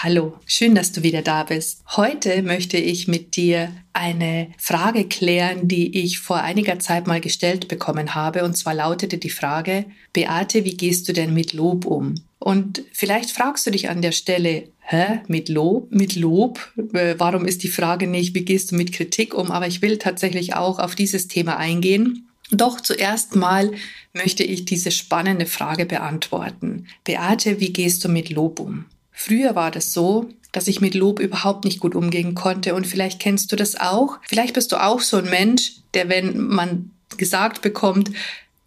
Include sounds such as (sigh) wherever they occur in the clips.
Hallo, schön, dass du wieder da bist. Heute möchte ich mit dir eine Frage klären, die ich vor einiger Zeit mal gestellt bekommen habe. Und zwar lautete die Frage, Beate, wie gehst du denn mit Lob um? Und vielleicht fragst du dich an der Stelle, hä, mit Lob? Mit Lob? Äh, warum ist die Frage nicht, wie gehst du mit Kritik um? Aber ich will tatsächlich auch auf dieses Thema eingehen. Doch zuerst mal möchte ich diese spannende Frage beantworten. Beate, wie gehst du mit Lob um? Früher war das so, dass ich mit Lob überhaupt nicht gut umgehen konnte und vielleicht kennst du das auch. Vielleicht bist du auch so ein Mensch, der, wenn man gesagt bekommt,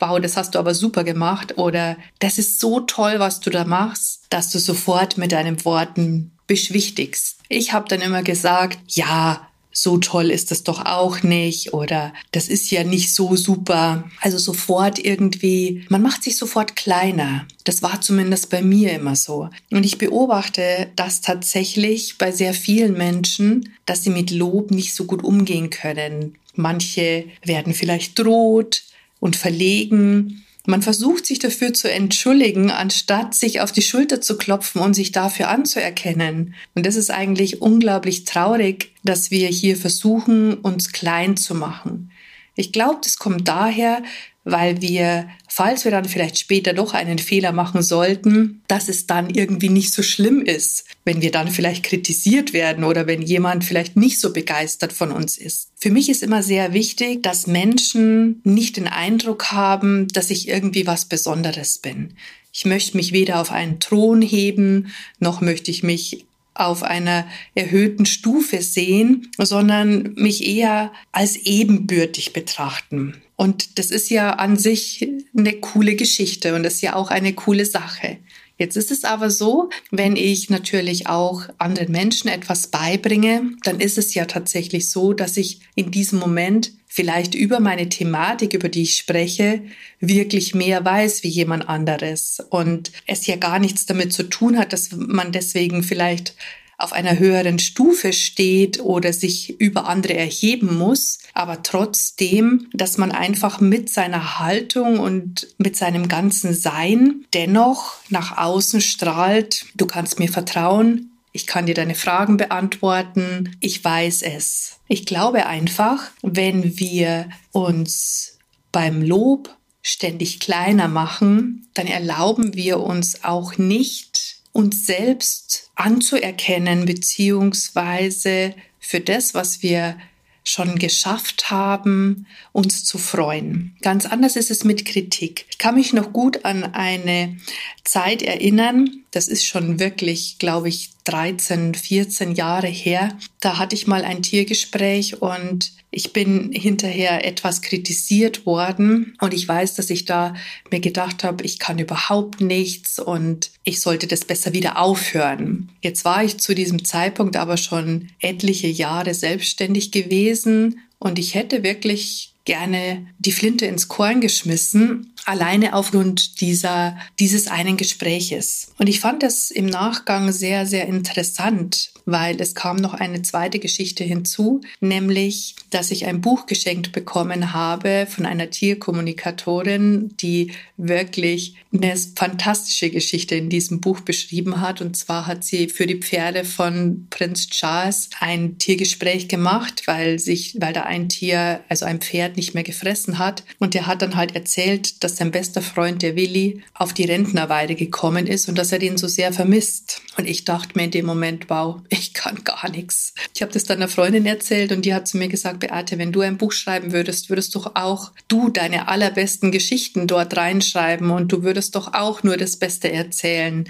wow, das hast du aber super gemacht oder das ist so toll, was du da machst, dass du sofort mit deinen Worten beschwichtigst. Ich habe dann immer gesagt, ja, so toll ist das doch auch nicht oder das ist ja nicht so super. Also sofort irgendwie, man macht sich sofort kleiner. Das war zumindest bei mir immer so. Und ich beobachte das tatsächlich bei sehr vielen Menschen, dass sie mit Lob nicht so gut umgehen können. Manche werden vielleicht droht und verlegen man versucht sich dafür zu entschuldigen, anstatt sich auf die Schulter zu klopfen und sich dafür anzuerkennen. Und das ist eigentlich unglaublich traurig, dass wir hier versuchen, uns klein zu machen. Ich glaube, das kommt daher, weil wir, falls wir dann vielleicht später doch einen Fehler machen sollten, dass es dann irgendwie nicht so schlimm ist, wenn wir dann vielleicht kritisiert werden oder wenn jemand vielleicht nicht so begeistert von uns ist. Für mich ist immer sehr wichtig, dass Menschen nicht den Eindruck haben, dass ich irgendwie was Besonderes bin. Ich möchte mich weder auf einen Thron heben, noch möchte ich mich auf einer erhöhten Stufe sehen, sondern mich eher als ebenbürtig betrachten. Und das ist ja an sich eine coole Geschichte und ist ja auch eine coole Sache. Jetzt ist es aber so, wenn ich natürlich auch anderen Menschen etwas beibringe, dann ist es ja tatsächlich so, dass ich in diesem Moment vielleicht über meine Thematik, über die ich spreche, wirklich mehr weiß wie jemand anderes. Und es ja gar nichts damit zu tun hat, dass man deswegen vielleicht auf einer höheren Stufe steht oder sich über andere erheben muss, aber trotzdem, dass man einfach mit seiner Haltung und mit seinem ganzen Sein dennoch nach außen strahlt, du kannst mir vertrauen, ich kann dir deine Fragen beantworten, ich weiß es. Ich glaube einfach, wenn wir uns beim Lob ständig kleiner machen, dann erlauben wir uns auch nicht uns selbst anzuerkennen, beziehungsweise für das, was wir schon geschafft haben, uns zu freuen. Ganz anders ist es mit Kritik. Ich kann mich noch gut an eine Zeit erinnern, das ist schon wirklich, glaube ich, 13, 14 Jahre her. Da hatte ich mal ein Tiergespräch und ich bin hinterher etwas kritisiert worden und ich weiß, dass ich da mir gedacht habe, ich kann überhaupt nichts und ich sollte das besser wieder aufhören. Jetzt war ich zu diesem Zeitpunkt aber schon etliche Jahre selbstständig gewesen und ich hätte wirklich gerne die Flinte ins Korn geschmissen, alleine aufgrund dieser, dieses einen Gespräches. Und ich fand das im Nachgang sehr, sehr interessant, weil es kam noch eine zweite Geschichte hinzu, nämlich, dass ich ein Buch geschenkt bekommen habe von einer Tierkommunikatorin, die wirklich eine fantastische Geschichte in diesem Buch beschrieben hat. Und zwar hat sie für die Pferde von Prinz Charles ein Tiergespräch gemacht, weil sich, weil da ein Tier, also ein Pferd nicht mehr gefressen hat. Und der hat dann halt erzählt, dass sein bester Freund, der Willi, auf die Rentnerweide gekommen ist und dass er den so sehr vermisst. Und ich dachte mir in dem Moment, wow, (laughs) ich kann gar nichts. Ich habe das dann einer Freundin erzählt und die hat zu mir gesagt, Beate, wenn du ein Buch schreiben würdest, würdest doch auch du deine allerbesten Geschichten dort reinschreiben und du würdest doch auch nur das Beste erzählen.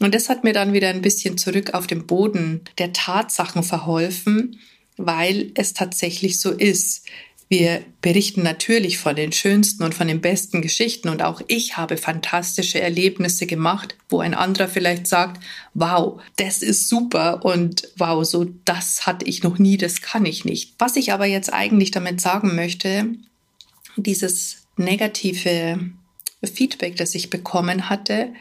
Und das hat mir dann wieder ein bisschen zurück auf den Boden der Tatsachen verholfen, weil es tatsächlich so ist. Wir berichten natürlich von den schönsten und von den besten Geschichten und auch ich habe fantastische Erlebnisse gemacht, wo ein anderer vielleicht sagt, wow, das ist super und wow, so das hatte ich noch nie, das kann ich nicht. Was ich aber jetzt eigentlich damit sagen möchte, dieses negative Feedback, das ich bekommen hatte,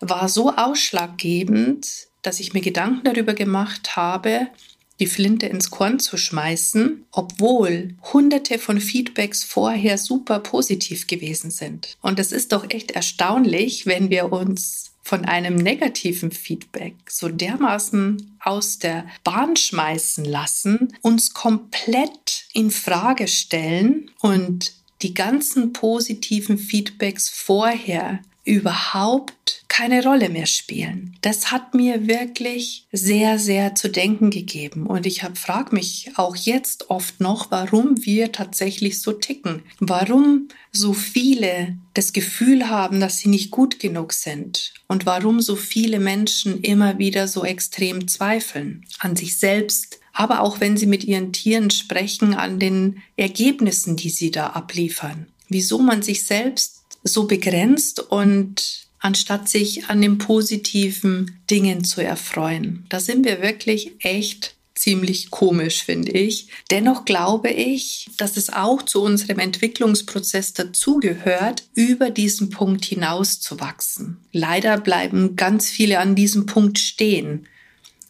war so ausschlaggebend, dass ich mir Gedanken darüber gemacht habe, die Flinte ins Korn zu schmeißen, obwohl hunderte von Feedbacks vorher super positiv gewesen sind. Und es ist doch echt erstaunlich, wenn wir uns von einem negativen Feedback so dermaßen aus der Bahn schmeißen lassen, uns komplett in Frage stellen und die ganzen positiven Feedbacks vorher überhaupt keine Rolle mehr spielen. Das hat mir wirklich sehr, sehr zu denken gegeben. Und ich frage mich auch jetzt oft noch, warum wir tatsächlich so ticken. Warum so viele das Gefühl haben, dass sie nicht gut genug sind. Und warum so viele Menschen immer wieder so extrem zweifeln an sich selbst, aber auch wenn sie mit ihren Tieren sprechen, an den Ergebnissen, die sie da abliefern. Wieso man sich selbst so begrenzt und anstatt sich an den positiven Dingen zu erfreuen. Da sind wir wirklich echt ziemlich komisch, finde ich. Dennoch glaube ich, dass es auch zu unserem Entwicklungsprozess dazugehört, über diesen Punkt hinaus zu wachsen. Leider bleiben ganz viele an diesem Punkt stehen.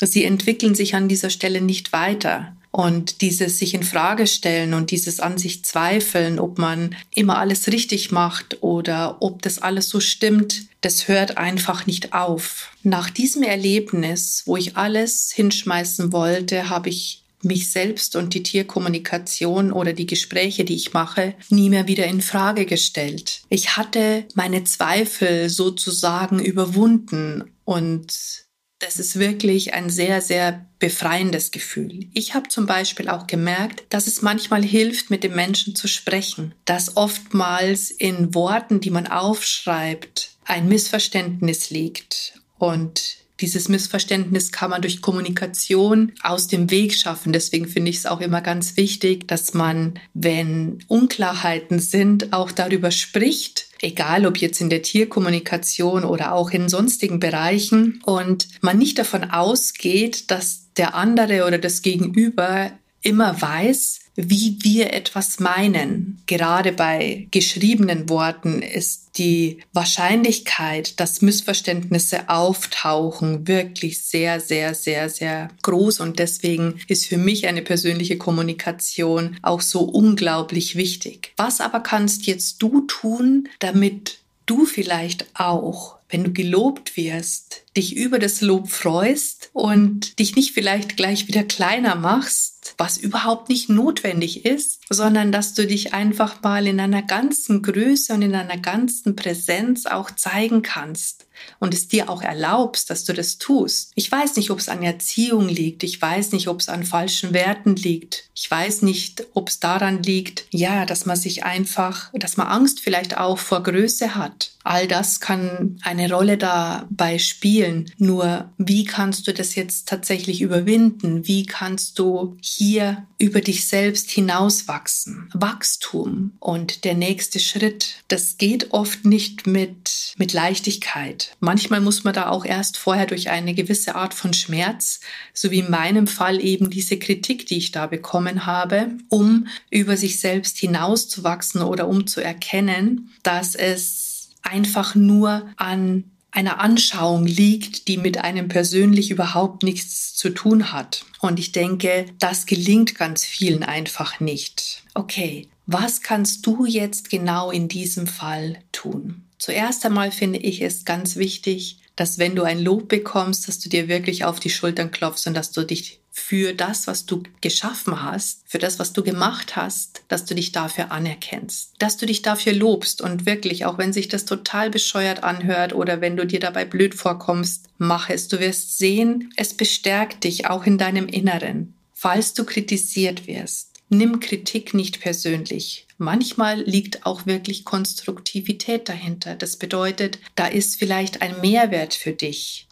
Sie entwickeln sich an dieser Stelle nicht weiter. Und dieses sich in Frage stellen und dieses an sich zweifeln, ob man immer alles richtig macht oder ob das alles so stimmt, das hört einfach nicht auf. Nach diesem Erlebnis, wo ich alles hinschmeißen wollte, habe ich mich selbst und die Tierkommunikation oder die Gespräche, die ich mache, nie mehr wieder in Frage gestellt. Ich hatte meine Zweifel sozusagen überwunden und das ist wirklich ein sehr, sehr befreiendes Gefühl. Ich habe zum Beispiel auch gemerkt, dass es manchmal hilft, mit dem Menschen zu sprechen, dass oftmals in Worten, die man aufschreibt, ein Missverständnis liegt und dieses Missverständnis kann man durch Kommunikation aus dem Weg schaffen. Deswegen finde ich es auch immer ganz wichtig, dass man, wenn Unklarheiten sind, auch darüber spricht egal ob jetzt in der Tierkommunikation oder auch in sonstigen Bereichen und man nicht davon ausgeht, dass der andere oder das Gegenüber immer weiß, wie wir etwas meinen. Gerade bei geschriebenen Worten ist die Wahrscheinlichkeit, dass Missverständnisse auftauchen, wirklich sehr, sehr, sehr, sehr groß. Und deswegen ist für mich eine persönliche Kommunikation auch so unglaublich wichtig. Was aber kannst jetzt du tun, damit du vielleicht auch, wenn du gelobt wirst, dich über das Lob freust und dich nicht vielleicht gleich wieder kleiner machst, was überhaupt nicht notwendig ist, sondern dass du dich einfach mal in einer ganzen Größe und in einer ganzen Präsenz auch zeigen kannst und es dir auch erlaubst, dass du das tust. Ich weiß nicht, ob es an Erziehung liegt, ich weiß nicht, ob es an falschen Werten liegt, ich weiß nicht, ob es daran liegt, ja, dass man sich einfach, dass man Angst vielleicht auch vor Größe hat. All das kann eine Rolle dabei spielen spielen. Nur wie kannst du das jetzt tatsächlich überwinden? Wie kannst du hier über dich selbst hinauswachsen? Wachstum und der nächste Schritt, das geht oft nicht mit, mit Leichtigkeit. Manchmal muss man da auch erst vorher durch eine gewisse Art von Schmerz, so wie in meinem Fall eben diese Kritik, die ich da bekommen habe, um über sich selbst hinauszuwachsen oder um zu erkennen, dass es einfach nur an einer Anschauung liegt, die mit einem persönlich überhaupt nichts zu tun hat. Und ich denke, das gelingt ganz vielen einfach nicht. Okay, was kannst du jetzt genau in diesem Fall tun? Zuerst einmal finde ich es ganz wichtig, dass wenn du ein Lob bekommst, dass du dir wirklich auf die Schultern klopfst und dass du dich für das, was du geschaffen hast, für das, was du gemacht hast, dass du dich dafür anerkennst, dass du dich dafür lobst und wirklich, auch wenn sich das total bescheuert anhört oder wenn du dir dabei blöd vorkommst, mach es. Du wirst sehen, es bestärkt dich auch in deinem Inneren. Falls du kritisiert wirst, nimm Kritik nicht persönlich. Manchmal liegt auch wirklich Konstruktivität dahinter. Das bedeutet, da ist vielleicht ein Mehrwert für dich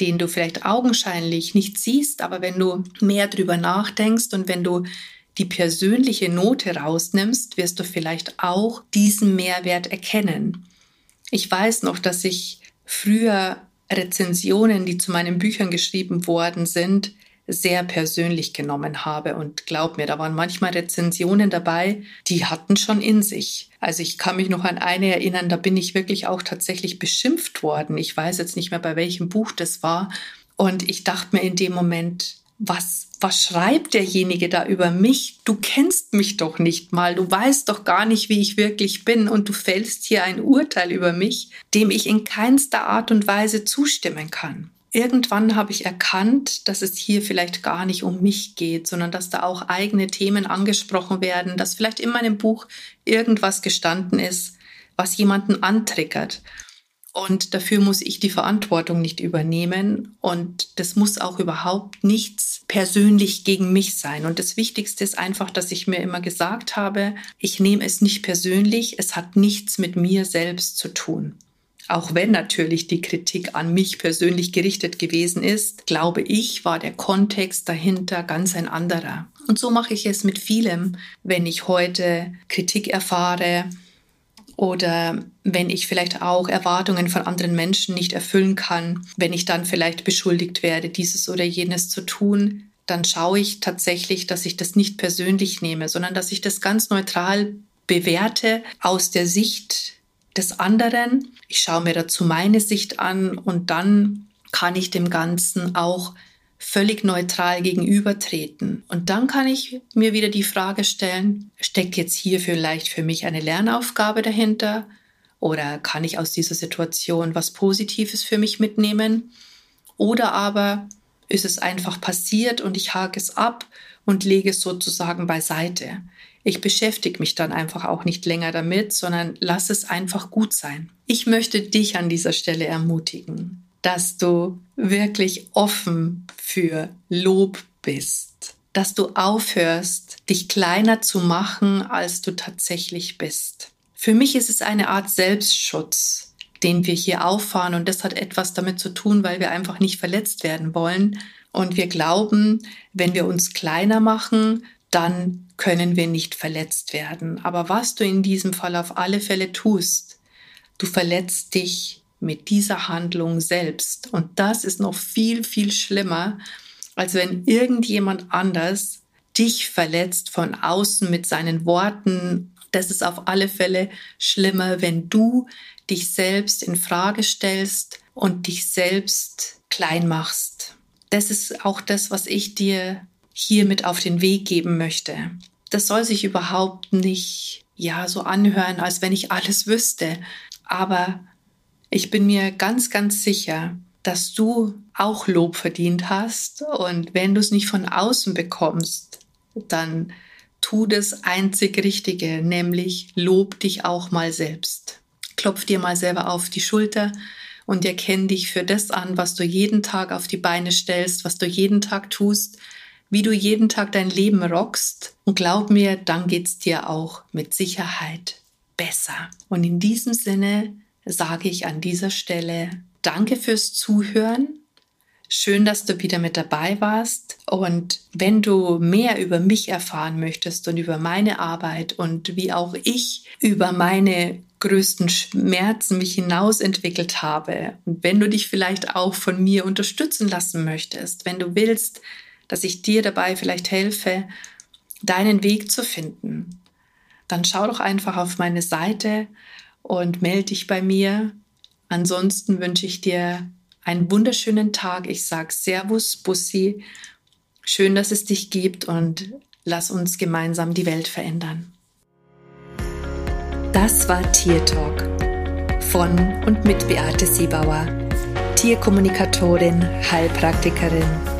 den du vielleicht augenscheinlich nicht siehst, aber wenn du mehr drüber nachdenkst und wenn du die persönliche Note rausnimmst, wirst du vielleicht auch diesen Mehrwert erkennen. Ich weiß noch, dass ich früher Rezensionen, die zu meinen Büchern geschrieben worden sind, sehr persönlich genommen habe. Und glaub mir, da waren manchmal Rezensionen dabei, die hatten schon in sich. Also ich kann mich noch an eine erinnern, da bin ich wirklich auch tatsächlich beschimpft worden. Ich weiß jetzt nicht mehr, bei welchem Buch das war. Und ich dachte mir in dem Moment, was, was schreibt derjenige da über mich? Du kennst mich doch nicht mal, du weißt doch gar nicht, wie ich wirklich bin und du fällst hier ein Urteil über mich, dem ich in keinster Art und Weise zustimmen kann. Irgendwann habe ich erkannt, dass es hier vielleicht gar nicht um mich geht, sondern dass da auch eigene Themen angesprochen werden, dass vielleicht in meinem Buch irgendwas gestanden ist, was jemanden antriggert. Und dafür muss ich die Verantwortung nicht übernehmen. Und das muss auch überhaupt nichts persönlich gegen mich sein. Und das Wichtigste ist einfach, dass ich mir immer gesagt habe, ich nehme es nicht persönlich, es hat nichts mit mir selbst zu tun. Auch wenn natürlich die Kritik an mich persönlich gerichtet gewesen ist, glaube ich, war der Kontext dahinter ganz ein anderer. Und so mache ich es mit vielem, wenn ich heute Kritik erfahre oder wenn ich vielleicht auch Erwartungen von anderen Menschen nicht erfüllen kann, wenn ich dann vielleicht beschuldigt werde, dieses oder jenes zu tun, dann schaue ich tatsächlich, dass ich das nicht persönlich nehme, sondern dass ich das ganz neutral bewerte aus der Sicht des anderen. Ich schaue mir dazu meine Sicht an und dann kann ich dem Ganzen auch völlig neutral gegenübertreten. Und dann kann ich mir wieder die Frage stellen, steckt jetzt hier vielleicht für mich eine Lernaufgabe dahinter? Oder kann ich aus dieser Situation was Positives für mich mitnehmen? Oder aber ist es einfach passiert und ich hake es ab und lege es sozusagen beiseite. Ich beschäftige mich dann einfach auch nicht länger damit, sondern lass es einfach gut sein. Ich möchte dich an dieser Stelle ermutigen, dass du wirklich offen für Lob bist, dass du aufhörst, dich kleiner zu machen, als du tatsächlich bist. Für mich ist es eine Art Selbstschutz, den wir hier auffahren und das hat etwas damit zu tun, weil wir einfach nicht verletzt werden wollen und wir glauben, wenn wir uns kleiner machen, dann können wir nicht verletzt werden. Aber was du in diesem Fall auf alle Fälle tust, du verletzt dich mit dieser Handlung selbst. Und das ist noch viel, viel schlimmer, als wenn irgendjemand anders dich verletzt von außen mit seinen Worten. Das ist auf alle Fälle schlimmer, wenn du dich selbst in Frage stellst und dich selbst klein machst. Das ist auch das, was ich dir hier mit auf den Weg geben möchte. Das soll sich überhaupt nicht ja so anhören, als wenn ich alles wüsste, aber ich bin mir ganz ganz sicher, dass du auch Lob verdient hast und wenn du es nicht von außen bekommst, dann tu das einzig Richtige, nämlich lob dich auch mal selbst. Klopf dir mal selber auf die Schulter und erkenn dich für das an, was du jeden Tag auf die Beine stellst, was du jeden Tag tust wie du jeden Tag dein Leben rockst. Und glaub mir, dann geht's dir auch mit Sicherheit besser. Und in diesem Sinne sage ich an dieser Stelle Danke fürs Zuhören. Schön, dass du wieder mit dabei warst. Und wenn du mehr über mich erfahren möchtest und über meine Arbeit und wie auch ich über meine größten Schmerzen mich hinaus entwickelt habe und wenn du dich vielleicht auch von mir unterstützen lassen möchtest, wenn du willst, dass ich dir dabei vielleicht helfe, deinen Weg zu finden, dann schau doch einfach auf meine Seite und melde dich bei mir. Ansonsten wünsche ich dir einen wunderschönen Tag. Ich sage Servus, Bussi. Schön, dass es dich gibt und lass uns gemeinsam die Welt verändern. Das war Tier Talk von und mit Beate Siebauer, Tierkommunikatorin, Heilpraktikerin